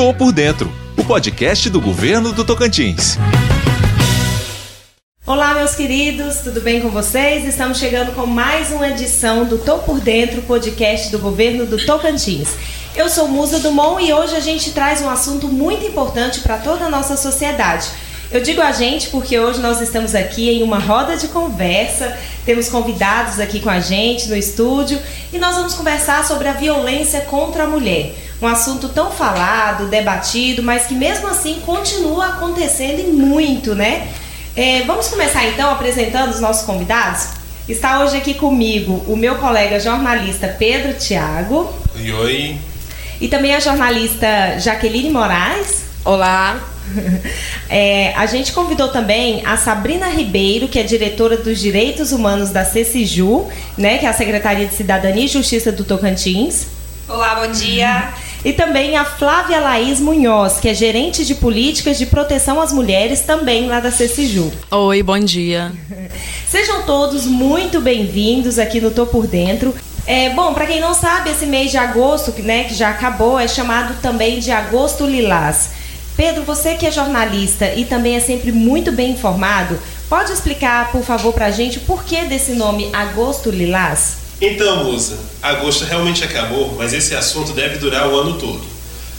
Tô por Dentro, o podcast do governo do Tocantins. Olá, meus queridos, tudo bem com vocês? Estamos chegando com mais uma edição do Tô por Dentro, podcast do governo do Tocantins. Eu sou Musa Dumont e hoje a gente traz um assunto muito importante para toda a nossa sociedade. Eu digo a gente porque hoje nós estamos aqui em uma roda de conversa, temos convidados aqui com a gente no estúdio e nós vamos conversar sobre a violência contra a mulher. Um assunto tão falado, debatido, mas que mesmo assim continua acontecendo e muito, né? É, vamos começar então apresentando os nossos convidados? Está hoje aqui comigo o meu colega jornalista Pedro Tiago. Oi, oi. E também a jornalista Jaqueline Moraes. Olá. É, a gente convidou também a Sabrina Ribeiro, que é diretora dos Direitos Humanos da CECIJU, né, que é a Secretaria de Cidadania e Justiça do Tocantins. Olá, bom dia. E também a Flávia Laís Munhoz, que é gerente de políticas de proteção às mulheres, também lá da CECIJU. Oi, bom dia. Sejam todos muito bem-vindos aqui no Tô Por Dentro. É, bom, para quem não sabe, esse mês de agosto, né, que já acabou, é chamado também de Agosto Lilás. Pedro, você que é jornalista e também é sempre muito bem informado, pode explicar, por favor, para a gente o porquê desse nome Agosto Lilás? Então, Musa, agosto realmente acabou, mas esse assunto deve durar o ano todo.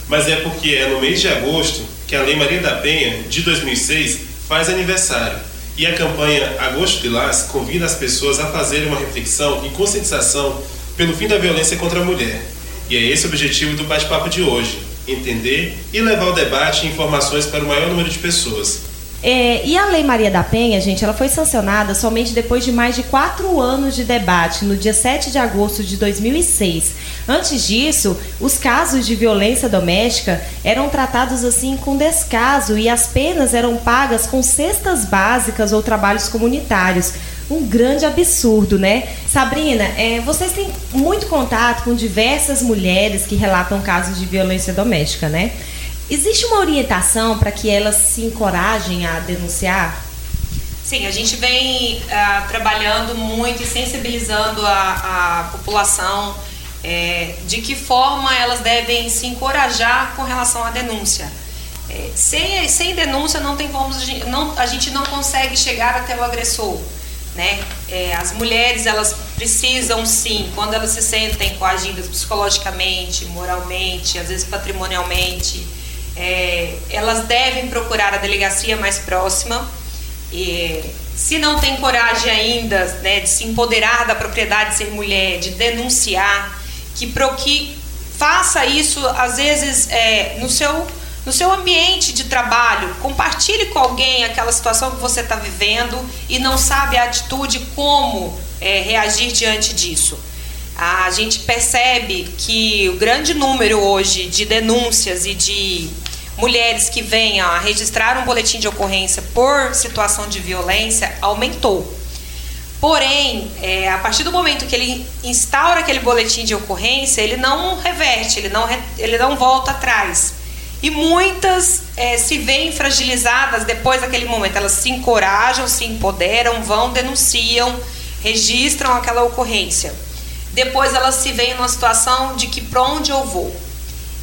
Mas é porque é no mês de agosto que a Lei Maria da Penha, de 2006, faz aniversário. E a campanha Agosto Lilás convida as pessoas a fazerem uma reflexão e conscientização pelo fim da violência contra a mulher. E é esse o objetivo do bate-papo de hoje: entender e levar o debate e informações para o maior número de pessoas. É, e a Lei Maria da Penha, gente, ela foi sancionada somente depois de mais de quatro anos de debate, no dia 7 de agosto de 2006. Antes disso, os casos de violência doméstica eram tratados assim com descaso e as penas eram pagas com cestas básicas ou trabalhos comunitários. Um grande absurdo, né? Sabrina, é, vocês têm muito contato com diversas mulheres que relatam casos de violência doméstica, né? Existe uma orientação para que elas se encorajem a denunciar? Sim, a gente vem uh, trabalhando muito e sensibilizando a, a população é, de que forma elas devem se encorajar com relação à denúncia. É, sem, sem denúncia não tem como não, a gente não consegue chegar até o agressor. Né? É, as mulheres elas precisam sim, quando elas se sentem coagidas psicologicamente, moralmente, às vezes patrimonialmente, é, elas devem procurar a delegacia mais próxima. E, se não tem coragem ainda né, de se empoderar da propriedade de ser mulher, de denunciar, que, pro, que faça isso, às vezes, é, no, seu, no seu ambiente de trabalho. Compartilhe com alguém aquela situação que você está vivendo e não sabe a atitude, como é, reagir diante disso. A gente percebe que o grande número hoje de denúncias e de mulheres que venham a registrar um boletim de ocorrência por situação de violência aumentou. Porém, é, a partir do momento que ele instaura aquele boletim de ocorrência, ele não reverte, ele não, ele não volta atrás. E muitas é, se veem fragilizadas depois daquele momento. Elas se encorajam, se empoderam, vão, denunciam, registram aquela ocorrência. Depois elas se veem numa situação de que para onde eu vou?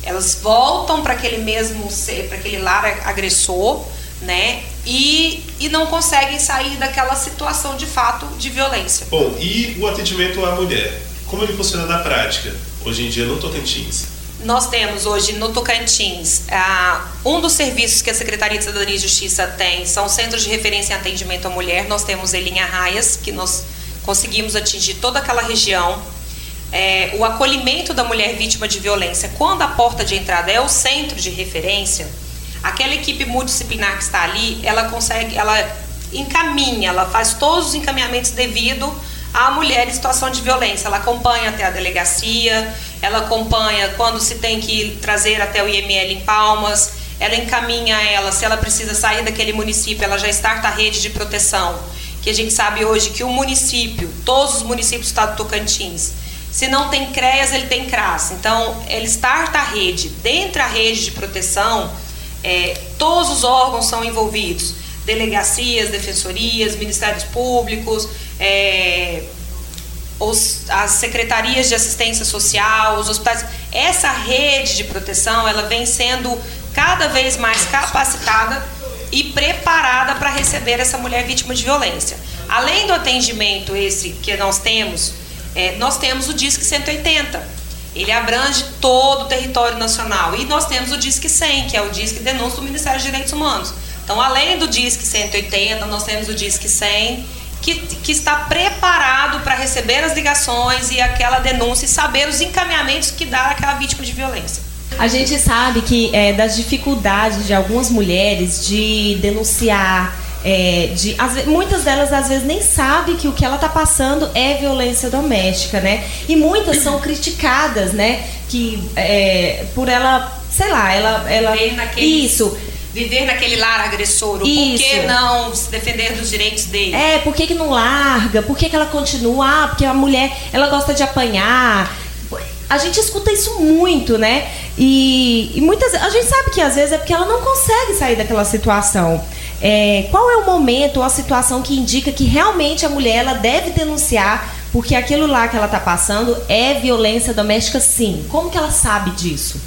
Elas voltam para aquele mesmo para aquele lar agressor, né? E, e não conseguem sair daquela situação de fato de violência. Bom, e o atendimento à mulher? Como ele funciona na prática, hoje em dia no Tocantins? Nós temos hoje no Tocantins uh, um dos serviços que a Secretaria de Cidadania e Justiça tem são centros de referência em atendimento à mulher. Nós temos ele em Arraias, que nós conseguimos atingir toda aquela região é, o acolhimento da mulher vítima de violência, quando a porta de entrada é o centro de referência, aquela equipe multidisciplinar que está ali, ela consegue, ela encaminha, ela faz todos os encaminhamentos devido à mulher em situação de violência. Ela acompanha até a delegacia, ela acompanha quando se tem que trazer até o IML em Palmas, ela encaminha ela, se ela precisa sair daquele município, ela já starta a rede de proteção. Que a gente sabe hoje que o município, todos os municípios do estado do Tocantins, se não tem CREAS, ele tem CRAS. Então, ele starta a rede. Dentro da rede de proteção, é, todos os órgãos são envolvidos. Delegacias, defensorias, ministérios públicos, é, os, as secretarias de assistência social, os hospitais. Essa rede de proteção, ela vem sendo cada vez mais capacitada e preparada para receber essa mulher vítima de violência. Além do atendimento esse que nós temos, é, nós temos o Disque 180. Ele abrange todo o território nacional. E nós temos o Disque 100, que é o Disque Denúncia do Ministério dos Direitos Humanos. Então, além do Disque 180, nós temos o Disque 100, que, que está preparado para receber as ligações e aquela denúncia e saber os encaminhamentos que dá aquela vítima de violência. A gente sabe que é, das dificuldades de algumas mulheres de denunciar, é, de, as, muitas delas às vezes nem sabem que o que ela está passando é violência doméstica, né? E muitas são criticadas, né? Que é, por ela, sei lá, ela, ela naquele, isso viver naquele lar agressor, por que não se defender dos direitos dele? É, por que, que não larga? Por que, que ela continua? Ah, porque a mulher ela gosta de apanhar a gente escuta isso muito, né? E, e, muitas a gente sabe que às vezes é porque ela não consegue sair daquela situação. É, qual é o momento ou a situação que indica que realmente a mulher ela deve denunciar porque aquilo lá que ela está passando é violência doméstica, sim? Como que ela sabe disso?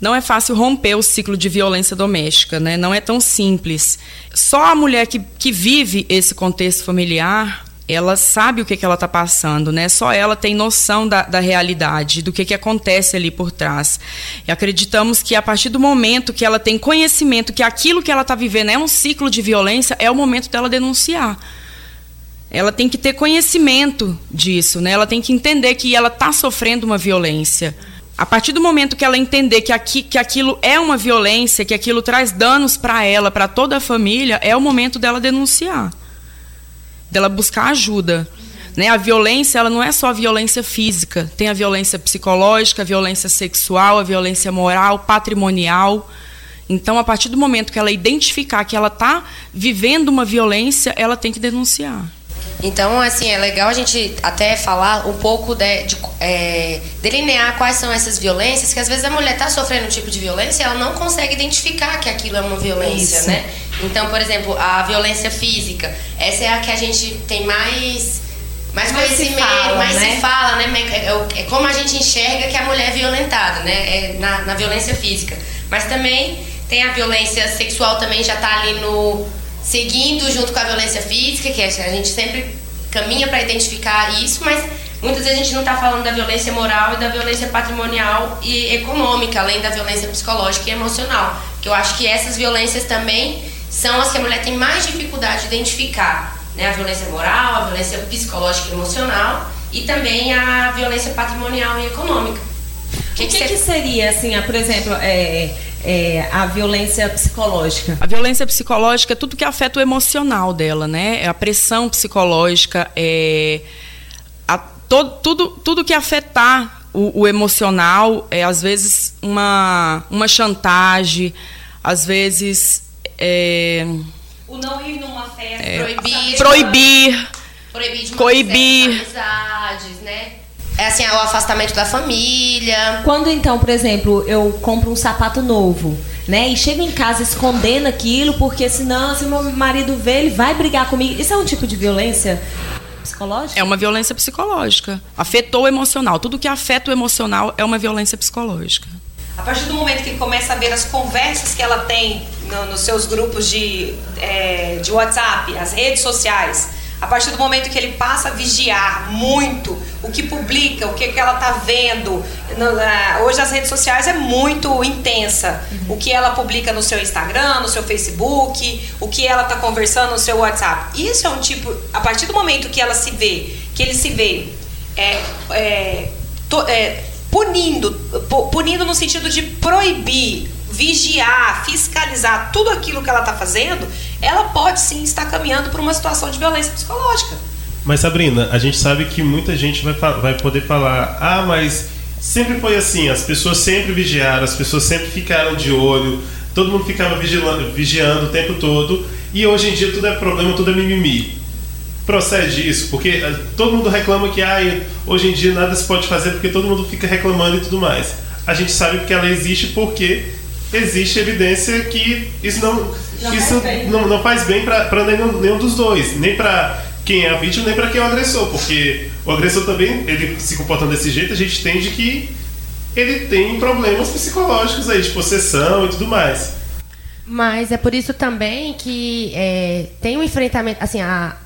Não é fácil romper o ciclo de violência doméstica, né? Não é tão simples. Só a mulher que, que vive esse contexto familiar ela sabe o que, que ela está passando, né? Só ela tem noção da, da realidade, do que, que acontece ali por trás. E acreditamos que a partir do momento que ela tem conhecimento que aquilo que ela está vivendo é um ciclo de violência, é o momento dela denunciar. Ela tem que ter conhecimento disso, né? Ela tem que entender que ela está sofrendo uma violência. A partir do momento que ela entender que, aqui, que aquilo é uma violência, que aquilo traz danos para ela, para toda a família, é o momento dela denunciar dela buscar ajuda. Né? A violência ela não é só a violência física, tem a violência psicológica, a violência sexual, a violência moral, patrimonial. Então, a partir do momento que ela identificar que ela está vivendo uma violência, ela tem que denunciar. Então, assim, é legal a gente até falar um pouco de, de é, delinear quais são essas violências, que às vezes a mulher está sofrendo um tipo de violência e ela não consegue identificar que aquilo é uma violência, Isso. né? Então, por exemplo, a violência física, essa é a que a gente tem mais mais, mais conhecimento, se fala, mais né? se fala, né? É, é, como a gente enxerga que a mulher é violentada, né? É na, na violência física. Mas também tem a violência sexual também já está ali no seguindo junto com a violência física, que a gente sempre caminha para identificar isso, mas muitas vezes a gente não está falando da violência moral e da violência patrimonial e econômica, além da violência psicológica e emocional. Que eu acho que essas violências também são as que a mulher tem mais dificuldade de identificar. Né? A violência moral, a violência psicológica e emocional e também a violência patrimonial e econômica. O que, que, que, que seria, assim, por exemplo, é, é, a violência psicológica? A violência psicológica é tudo que afeta o emocional dela, né? É a pressão psicológica, é a, to, tudo, tudo que afetar o, o, emocional, é às vezes uma, uma chantagem, às vezes. É, o não ir numa festa, é, proibir. Proibir. Proibir de coibir. amizades, né? É assim, é o afastamento da família. Quando então, por exemplo, eu compro um sapato novo, né? E chego em casa escondendo aquilo, porque senão, se meu marido vê, ele vai brigar comigo. Isso é um tipo de violência psicológica? É uma violência psicológica. Afetou o emocional. Tudo que afeta o emocional é uma violência psicológica. A partir do momento que ele começa a ver as conversas que ela tem no, nos seus grupos de, é, de WhatsApp, as redes sociais, a partir do momento que ele passa a vigiar muito o que publica, o que, que ela está vendo. Hoje as redes sociais é muito intensa. Uhum. O que ela publica no seu Instagram, no seu Facebook, o que ela está conversando no seu WhatsApp. Isso é um tipo. A partir do momento que ela se vê, que ele se vê é, é, to, é, punindo, punindo no sentido de proibir vigiar, fiscalizar tudo aquilo que ela está fazendo, ela pode sim estar caminhando para uma situação de violência psicológica. Mas Sabrina, a gente sabe que muita gente vai, vai poder falar: ah, mas sempre foi assim, as pessoas sempre vigiaram, as pessoas sempre ficaram de olho, todo mundo ficava vigilando, vigiando o tempo todo, e hoje em dia tudo é problema, tudo é mimimi. Procede isso, porque eh, todo mundo reclama que ah, hoje em dia nada se pode fazer porque todo mundo fica reclamando e tudo mais. A gente sabe que ela existe porque existe evidência que isso não, não isso faz não, não, faz bem para nenhum, nenhum dos dois, nem para quem é a vítima nem para quem é o agressor, porque o agressor também, ele se comportando desse jeito, a gente entende que ele tem problemas psicológicos aí, de possessão e tudo mais. Mas é por isso também que é, tem um enfrentamento, assim, a,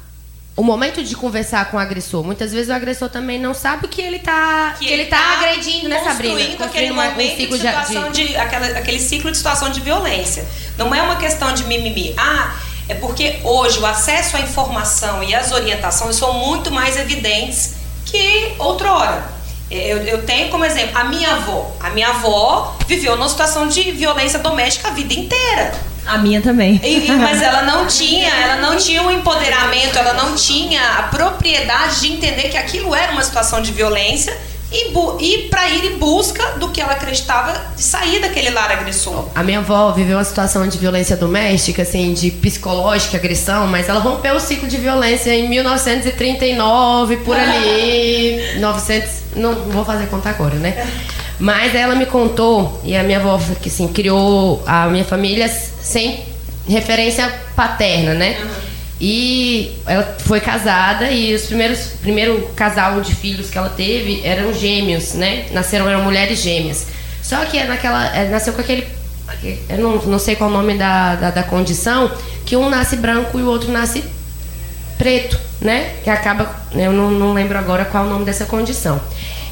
o momento de conversar com o agressor. Muitas vezes o agressor também não sabe o que ele está que, que, ele está tá agredindo, né, Sabrina? Construindo aquele uma, momento um ciclo de, situação de, de aquela, aquele ciclo de situação de violência. Não é uma questão de mimimi. Ah, é porque hoje o acesso à informação e as orientações são muito mais evidentes que outrora. Eu, eu, tenho como exemplo a minha avó. A minha avó viveu numa situação de violência doméstica a vida inteira. A minha também. E, mas ela não tinha, ela tinha um empoderamento, ela não tinha a propriedade de entender que aquilo era uma situação de violência e, e para ir em busca do que ela acreditava de sair daquele lar agressor. A minha avó viveu uma situação de violência doméstica, assim, de psicológica, agressão, mas ela rompeu o ciclo de violência em 1939, por ali, 900, não vou fazer conta agora, né? Mas ela me contou, e a minha avó, que assim, criou a minha família sem referência paterna, né? Uhum. E ela foi casada e os primeiros primeiro casal de filhos que ela teve eram gêmeos, né? Nasceram eram mulheres gêmeas. Só que é naquela é, nasceu com aquele eu não, não sei qual o nome da, da, da, condição, que um nasce branco e o outro nasce preto, né? Que acaba, eu não, não lembro agora qual é o nome dessa condição.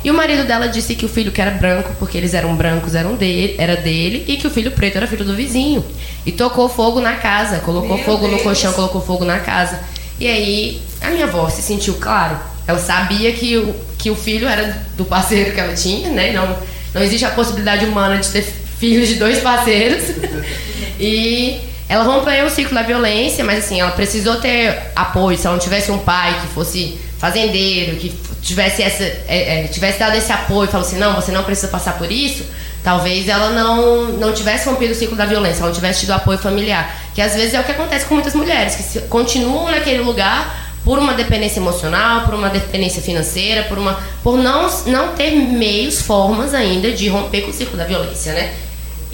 E o marido dela disse que o filho que era branco, porque eles eram brancos, eram dele, era dele, e que o filho preto era filho do vizinho. E tocou fogo na casa, colocou Meu fogo Deus. no colchão, colocou fogo na casa. E aí a minha avó se sentiu, claro, ela sabia que o, que o filho era do parceiro que ela tinha, né? Não, não existe a possibilidade humana de ter filhos de dois parceiros. e ela rompeu o ciclo da violência, mas assim, ela precisou ter apoio. Se ela não tivesse um pai que fosse fazendeiro, que tivesse, essa, é, é, tivesse dado esse apoio, falou assim, não, você não precisa passar por isso, talvez ela não, não tivesse rompido o ciclo da violência, ela não tivesse tido apoio familiar. Que às vezes é o que acontece com muitas mulheres, que continuam naquele lugar por uma dependência emocional, por uma dependência financeira, por uma por não, não ter meios, formas ainda de romper com o ciclo da violência, né?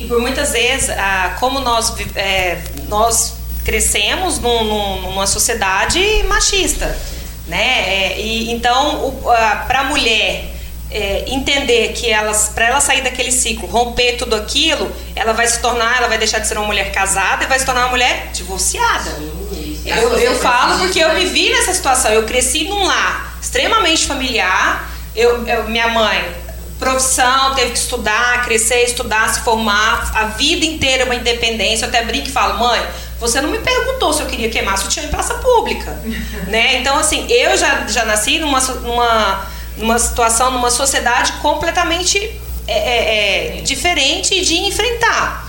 E por muitas vezes, ah, como nós, é, nós crescemos num, numa sociedade machista, né? É, e então, para a mulher é, entender que elas, para ela sair daquele ciclo, romper tudo aquilo, ela vai se tornar, ela vai deixar de ser uma mulher casada e vai se tornar uma mulher divorciada. Eu, eu falo porque eu me vi nessa situação. Eu cresci num lar extremamente familiar. Eu, eu, minha mãe, profissão, teve que estudar, crescer, estudar, se formar, a vida inteira uma independência. Eu até brinco e falo, mãe, você não me perguntou se eu queria queimar sutiã em praça pública, né? Então, assim, eu já, já nasci numa, numa, numa situação, numa sociedade completamente é, é, é, diferente de enfrentar.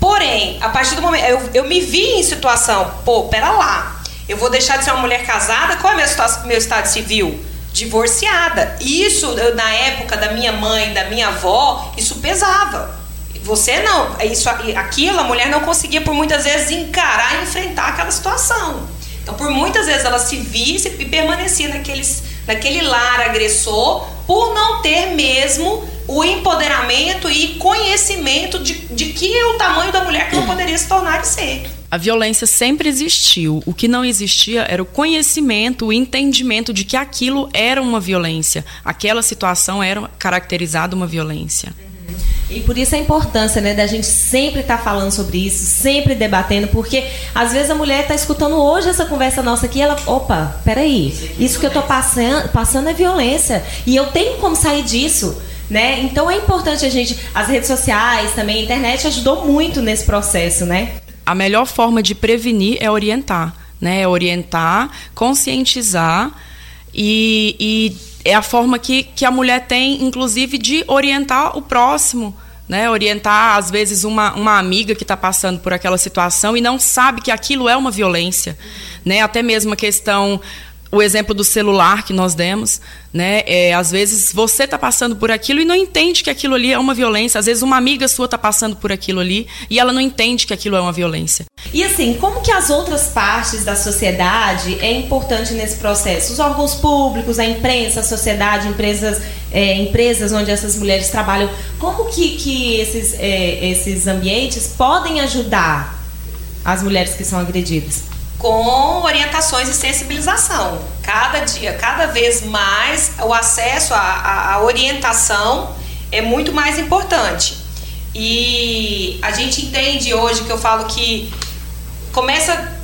Porém, a partir do momento... Eu, eu me vi em situação, pô, pera lá, eu vou deixar de ser uma mulher casada, qual é o meu, meu estado civil? Divorciada. Isso, na época da minha mãe, da minha avó, isso pesava. Você não, isso, aquilo a mulher não conseguia por muitas vezes encarar e enfrentar aquela situação. Então, por muitas vezes ela se via e permanecia naqueles, naquele lar agressor por não ter mesmo o empoderamento e conhecimento de, de que é o tamanho da mulher que ela poderia se tornar e ser. A violência sempre existiu. O que não existia era o conhecimento, o entendimento de que aquilo era uma violência. Aquela situação era caracterizada uma violência. E por isso a importância, né, da gente sempre estar tá falando sobre isso, sempre debatendo, porque às vezes a mulher está escutando hoje essa conversa nossa aqui, ela, opa, peraí, isso que eu estou passando, passando é violência e eu tenho como sair disso. Né? Então é importante a gente, as redes sociais também, a internet ajudou muito nesse processo, né? A melhor forma de prevenir é orientar, né? É orientar, conscientizar e, e é a forma que, que a mulher tem, inclusive, de orientar o próximo. Né, orientar, às vezes, uma, uma amiga que está passando por aquela situação e não sabe que aquilo é uma violência. Né? Até mesmo a questão o exemplo do celular que nós demos, né? É, às vezes você está passando por aquilo e não entende que aquilo ali é uma violência. Às vezes uma amiga sua está passando por aquilo ali e ela não entende que aquilo é uma violência. E assim, como que as outras partes da sociedade é importante nesse processo? Os órgãos públicos, a imprensa, a sociedade, empresas, é, empresas onde essas mulheres trabalham, como que, que esses, é, esses ambientes podem ajudar as mulheres que são agredidas? Com orientações e sensibilização. Cada dia, cada vez mais, o acesso à, orientação é muito mais importante. E a gente entende hoje que eu falo que começa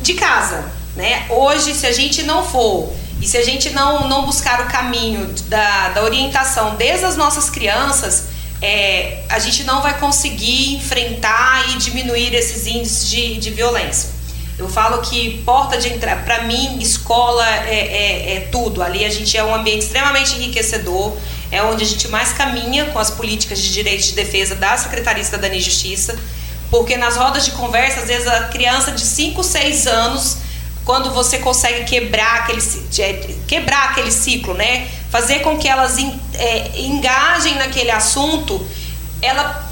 de casa, né? Hoje, se a gente não for e se a gente não, não buscar o caminho da, da orientação desde as nossas crianças, é, a gente não vai conseguir enfrentar e diminuir esses índices de, de violência. Eu falo que porta de entrada, para mim, escola é, é, é, tudo. Ali a gente é um ambiente extremamente enriquecedor, é onde a gente mais caminha com as políticas de direitos de defesa da Secretaria de Justiça, porque nas rodas de conversa, às vezes a criança de 5, 6 anos, quando você consegue quebrar aquele, quebrar aquele ciclo, né? fazer com que elas é, engajem naquele assunto, ela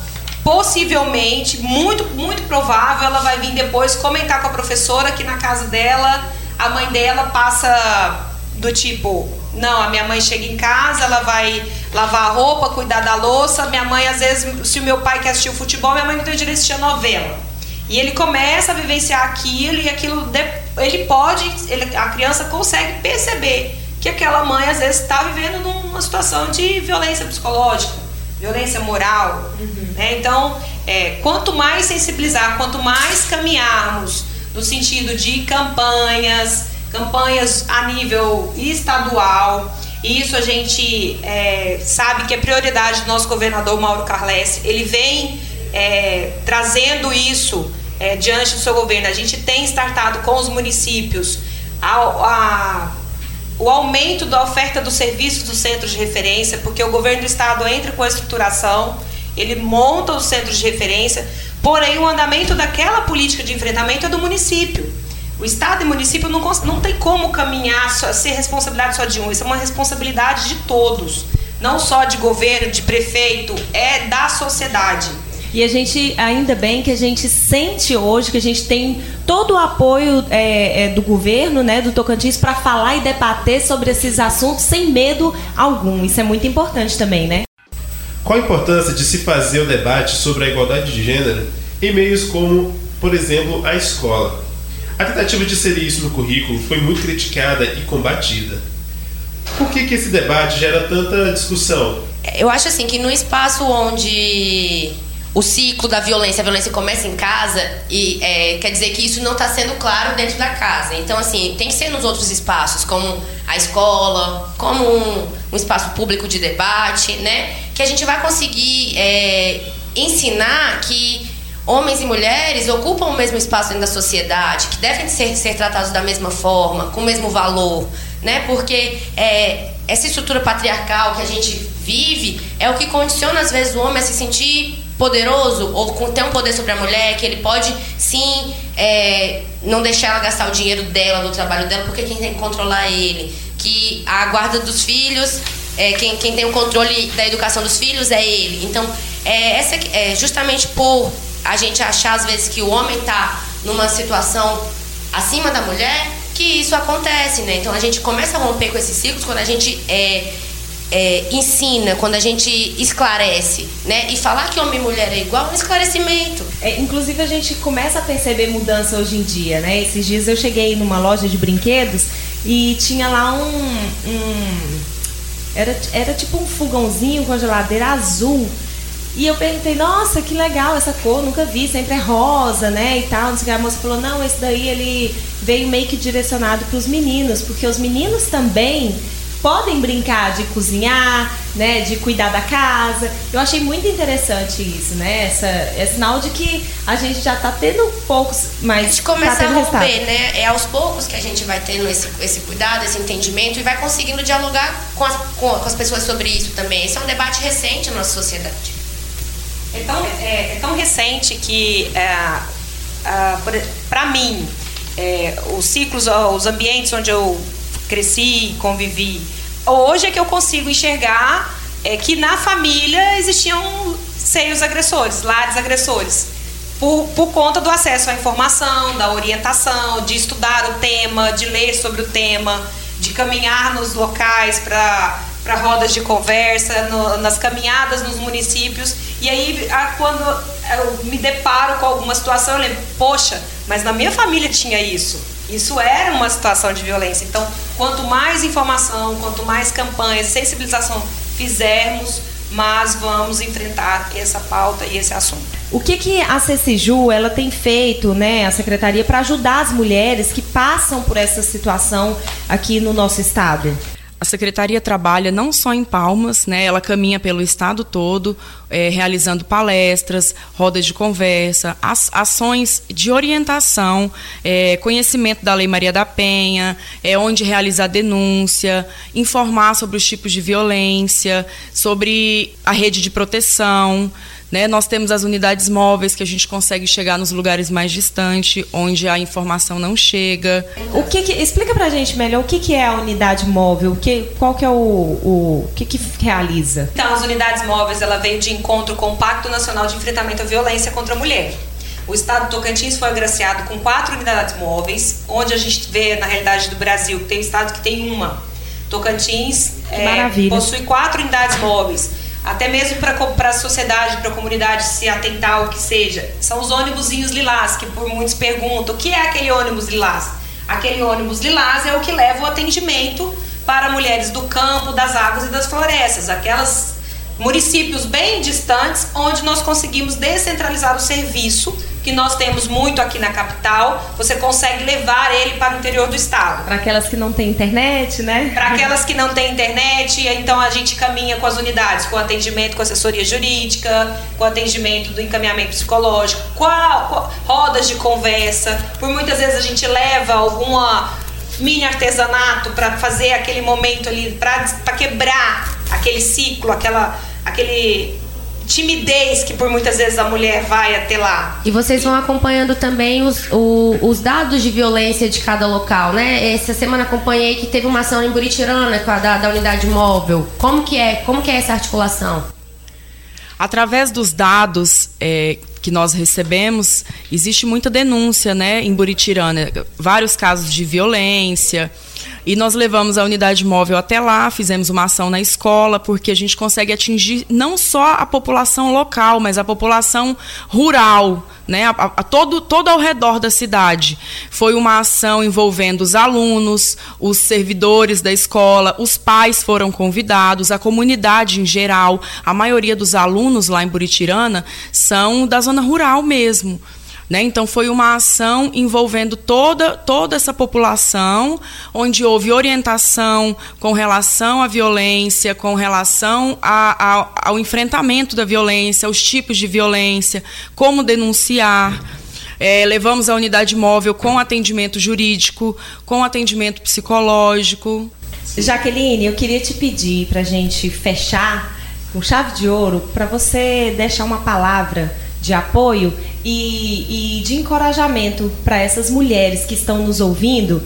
possivelmente, muito, muito provável, ela vai vir depois comentar com a professora que na casa dela, a mãe dela passa do tipo, não, a minha mãe chega em casa, ela vai lavar a roupa, cuidar da louça, minha mãe, às vezes, se o meu pai quer assistir futebol, minha mãe não tem direito de assistir a novela. E ele começa a vivenciar aquilo e aquilo, ele pode, ele, a criança consegue perceber que aquela mãe, às vezes, está vivendo numa situação de violência psicológica violência moral. Uhum. Né? Então, é, quanto mais sensibilizar, quanto mais caminharmos no sentido de campanhas, campanhas a nível estadual, isso a gente é, sabe que é prioridade do nosso governador Mauro Carles. Ele vem é, trazendo isso é, diante do seu governo. A gente tem startado com os municípios a, a o aumento da oferta dos serviços dos centros de referência, porque o governo do estado entra com a estruturação, ele monta os centros de referência, porém o andamento daquela política de enfrentamento é do município. O estado e município não, não tem como caminhar, só, ser responsabilidade só de um, isso é uma responsabilidade de todos, não só de governo, de prefeito, é da sociedade. E a gente, ainda bem que a gente sente hoje que a gente tem todo o apoio é, é, do governo, né, do Tocantins, para falar e debater sobre esses assuntos sem medo algum. Isso é muito importante também, né? Qual a importância de se fazer o debate sobre a igualdade de gênero em meios como, por exemplo, a escola? A tentativa de inserir isso no currículo foi muito criticada e combatida. Por que, que esse debate gera tanta discussão? Eu acho assim que no espaço onde o ciclo da violência, a violência começa em casa e é, quer dizer que isso não está sendo claro dentro da casa. Então, assim, tem que ser nos outros espaços, como a escola, como um, um espaço público de debate, né? Que a gente vai conseguir é, ensinar que homens e mulheres ocupam o mesmo espaço dentro da sociedade, que devem ser, ser tratados da mesma forma, com o mesmo valor, né? Porque é, essa estrutura patriarcal que a gente vive é o que condiciona, às vezes, o homem a se sentir poderoso ou ter um poder sobre a mulher, que ele pode sim é, não deixar ela gastar o dinheiro dela, do trabalho dela, porque quem tem que controlar é ele. Que a guarda dos filhos, é, quem, quem tem o controle da educação dos filhos é ele. Então, é, essa, é justamente por a gente achar às vezes que o homem está numa situação acima da mulher, que isso acontece, né? Então a gente começa a romper com esses ciclos quando a gente é, é, ensina, quando a gente esclarece, né? E falar que homem e mulher é igual é um esclarecimento. É, inclusive a gente começa a perceber mudança hoje em dia, né? Esses dias eu cheguei numa loja de brinquedos e tinha lá um, um era, era tipo um fogãozinho com geladeira azul. E eu perguntei, nossa, que legal essa cor, nunca vi, sempre é rosa, né? E tal. Não sei A moça falou, não, esse daí ele veio meio que direcionado para os meninos, porque os meninos também podem brincar de cozinhar, né, de cuidar da casa. Eu achei muito interessante isso, né? Essa, é sinal de que a gente já está tendo poucos, mas a gente começa tá a romper, né? É aos poucos que a gente vai tendo esse, esse cuidado, esse entendimento e vai conseguindo dialogar com as, com, com as pessoas sobre isso também. Esse é um debate recente na nossa sociedade. É tão, é, é tão recente que, é, é, para mim, é, os ciclos, os ambientes onde eu cresci, convivi. Hoje é que eu consigo enxergar é, que na família existiam seios agressores, lares agressores. Por, por conta do acesso à informação, da orientação, de estudar o tema, de ler sobre o tema, de caminhar nos locais para rodas de conversa, no, nas caminhadas nos municípios. E aí, a, quando eu me deparo com alguma situação, eu lembro, poxa, mas na minha família tinha isso. Isso era uma situação de violência. Então, quanto mais informação, quanto mais campanhas, sensibilização fizermos, mais vamos enfrentar essa pauta e esse assunto. O que, que a CCJU ela tem feito, né, a secretaria, para ajudar as mulheres que passam por essa situação aqui no nosso estado? A secretaria trabalha não só em Palmas, né, ela caminha pelo estado todo, é, realizando palestras, rodas de conversa, as, ações de orientação, é, conhecimento da Lei Maria da Penha, é, onde realizar denúncia, informar sobre os tipos de violência, sobre a rede de proteção. Né? Nós temos as unidades móveis que a gente consegue chegar nos lugares mais distantes, onde a informação não chega. O que, que explica pra gente melhor o que, que é a unidade móvel? O que, qual que é o, o, o que, que realiza? Então, as unidades móveis ela veio de encontro com o Pacto Nacional de Enfrentamento à Violência contra a Mulher. O estado do Tocantins foi agraciado com quatro unidades móveis, onde a gente vê, na realidade do Brasil, tem estado que tem uma. Tocantins é, possui quatro unidades móveis até mesmo para a sociedade, para a comunidade se atentar ao que seja, são os ônibusinhos lilás, que por muitos perguntam, o que é aquele ônibus lilás? Aquele ônibus lilás é o que leva o atendimento para mulheres do campo, das águas e das florestas, aquelas municípios bem distantes onde nós conseguimos descentralizar o serviço que nós temos muito aqui na capital, você consegue levar ele para o interior do estado. Para aquelas que não têm internet, né? Para aquelas que não têm internet, então a gente caminha com as unidades, com atendimento com assessoria jurídica, com atendimento do encaminhamento psicológico, com, a, com rodas de conversa. Por muitas vezes a gente leva alguma mini artesanato para fazer aquele momento ali, para quebrar aquele ciclo, aquela, aquele timidez que por muitas vezes a mulher vai até lá. E vocês vão acompanhando também os, o, os dados de violência de cada local, né? Essa semana acompanhei que teve uma ação em Buritirana com a da, da unidade móvel. Como que é? Como que é essa articulação? Através dos dados é, que nós recebemos, existe muita denúncia, né, em Buritirana, vários casos de violência. E nós levamos a unidade móvel até lá, fizemos uma ação na escola, porque a gente consegue atingir não só a população local, mas a população rural, né, a, a, todo, todo ao redor da cidade. Foi uma ação envolvendo os alunos, os servidores da escola, os pais foram convidados, a comunidade em geral. A maioria dos alunos lá em Buritirana são da zona rural mesmo. Né? Então, foi uma ação envolvendo toda, toda essa população, onde houve orientação com relação à violência, com relação a, a, ao enfrentamento da violência, aos tipos de violência, como denunciar. É, levamos a unidade móvel com atendimento jurídico, com atendimento psicológico. Jaqueline, eu queria te pedir para a gente fechar com chave de ouro, para você deixar uma palavra de apoio e, e de encorajamento para essas mulheres que estão nos ouvindo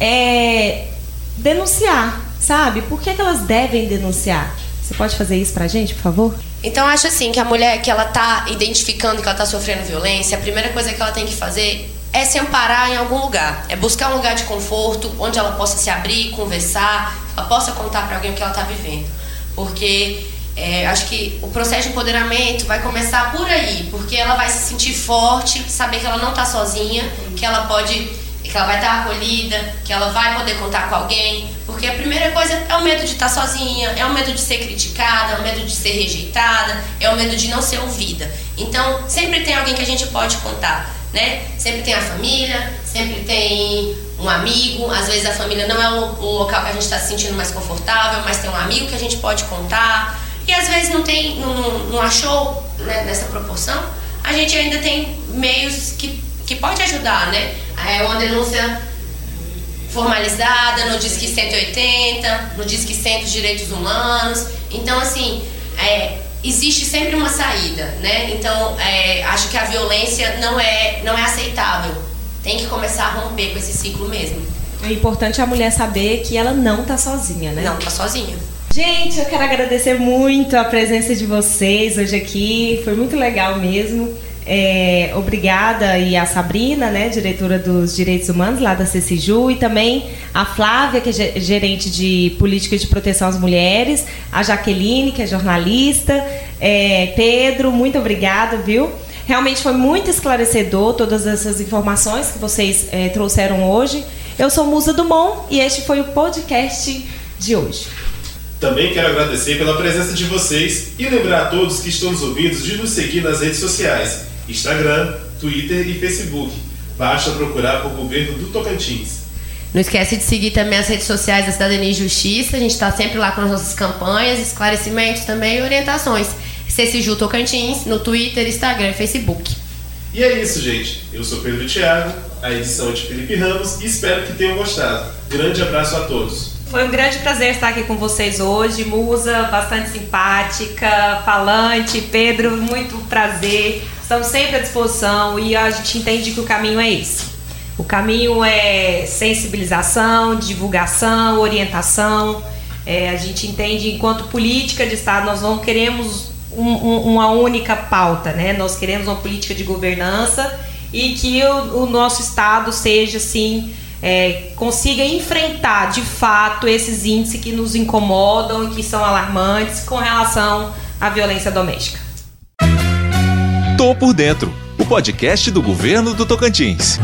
é denunciar, sabe? Por que, que elas devem denunciar? Você pode fazer isso para a gente, por favor? Então acho assim que a mulher que ela tá identificando que ela tá sofrendo violência, a primeira coisa que ela tem que fazer é se amparar em algum lugar, é buscar um lugar de conforto onde ela possa se abrir, conversar, ela possa contar para alguém o que ela está vivendo, porque é, acho que o processo de empoderamento vai começar por aí, porque ela vai se sentir forte, saber que ela não está sozinha, que ela pode, que ela vai estar acolhida, que ela vai poder contar com alguém, porque a primeira coisa é o medo de estar sozinha, é o medo de ser criticada, é o medo de ser rejeitada, é o medo de não ser ouvida. Então, sempre tem alguém que a gente pode contar, né? Sempre tem a família, sempre tem um amigo, às vezes a família não é o, o local que a gente está se sentindo mais confortável, mas tem um amigo que a gente pode contar. E às vezes não tem, não, não achou né, nessa proporção, a gente ainda tem meios que, que pode ajudar, né? É uma denúncia formalizada no Disque 180, no Disque 100 dos Direitos Humanos. Então, assim, é, existe sempre uma saída, né? Então, é, acho que a violência não é, não é aceitável. Tem que começar a romper com esse ciclo mesmo. É importante a mulher saber que ela não está sozinha, né? Não está sozinha. Gente, eu quero agradecer muito a presença de vocês hoje aqui. Foi muito legal mesmo. É, obrigada e a Sabrina, né, diretora dos Direitos Humanos lá da CCJU, e também a Flávia, que é gerente de política de proteção às mulheres, a Jaqueline, que é jornalista, é, Pedro, muito obrigada, viu? Realmente foi muito esclarecedor todas essas informações que vocês é, trouxeram hoje. Eu sou Musa Dumont e este foi o podcast de hoje. Também quero agradecer pela presença de vocês e lembrar a todos que estão nos ouvindo de nos seguir nas redes sociais: Instagram, Twitter e Facebook. Basta procurar por Governo do Tocantins. Não esquece de seguir também as redes sociais da Cidadania e Justiça. A gente está sempre lá com as nossas campanhas, esclarecimentos também e orientações. CCJU Tocantins no Twitter, Instagram e Facebook. E é isso, gente. Eu sou Pedro Thiago, a edição é de Felipe Ramos e espero que tenham gostado. Grande abraço a todos. Foi um grande prazer estar aqui com vocês hoje. Musa, bastante simpática, falante. Pedro, muito prazer. Estamos sempre à disposição e a gente entende que o caminho é esse. O caminho é sensibilização, divulgação, orientação. É, a gente entende, enquanto política de Estado, nós não queremos um, um, uma única pauta, né? Nós queremos uma política de governança e que o, o nosso Estado seja, assim, é, consiga enfrentar de fato esses índices que nos incomodam e que são alarmantes com relação à violência doméstica. Tô por dentro, o podcast do governo do Tocantins.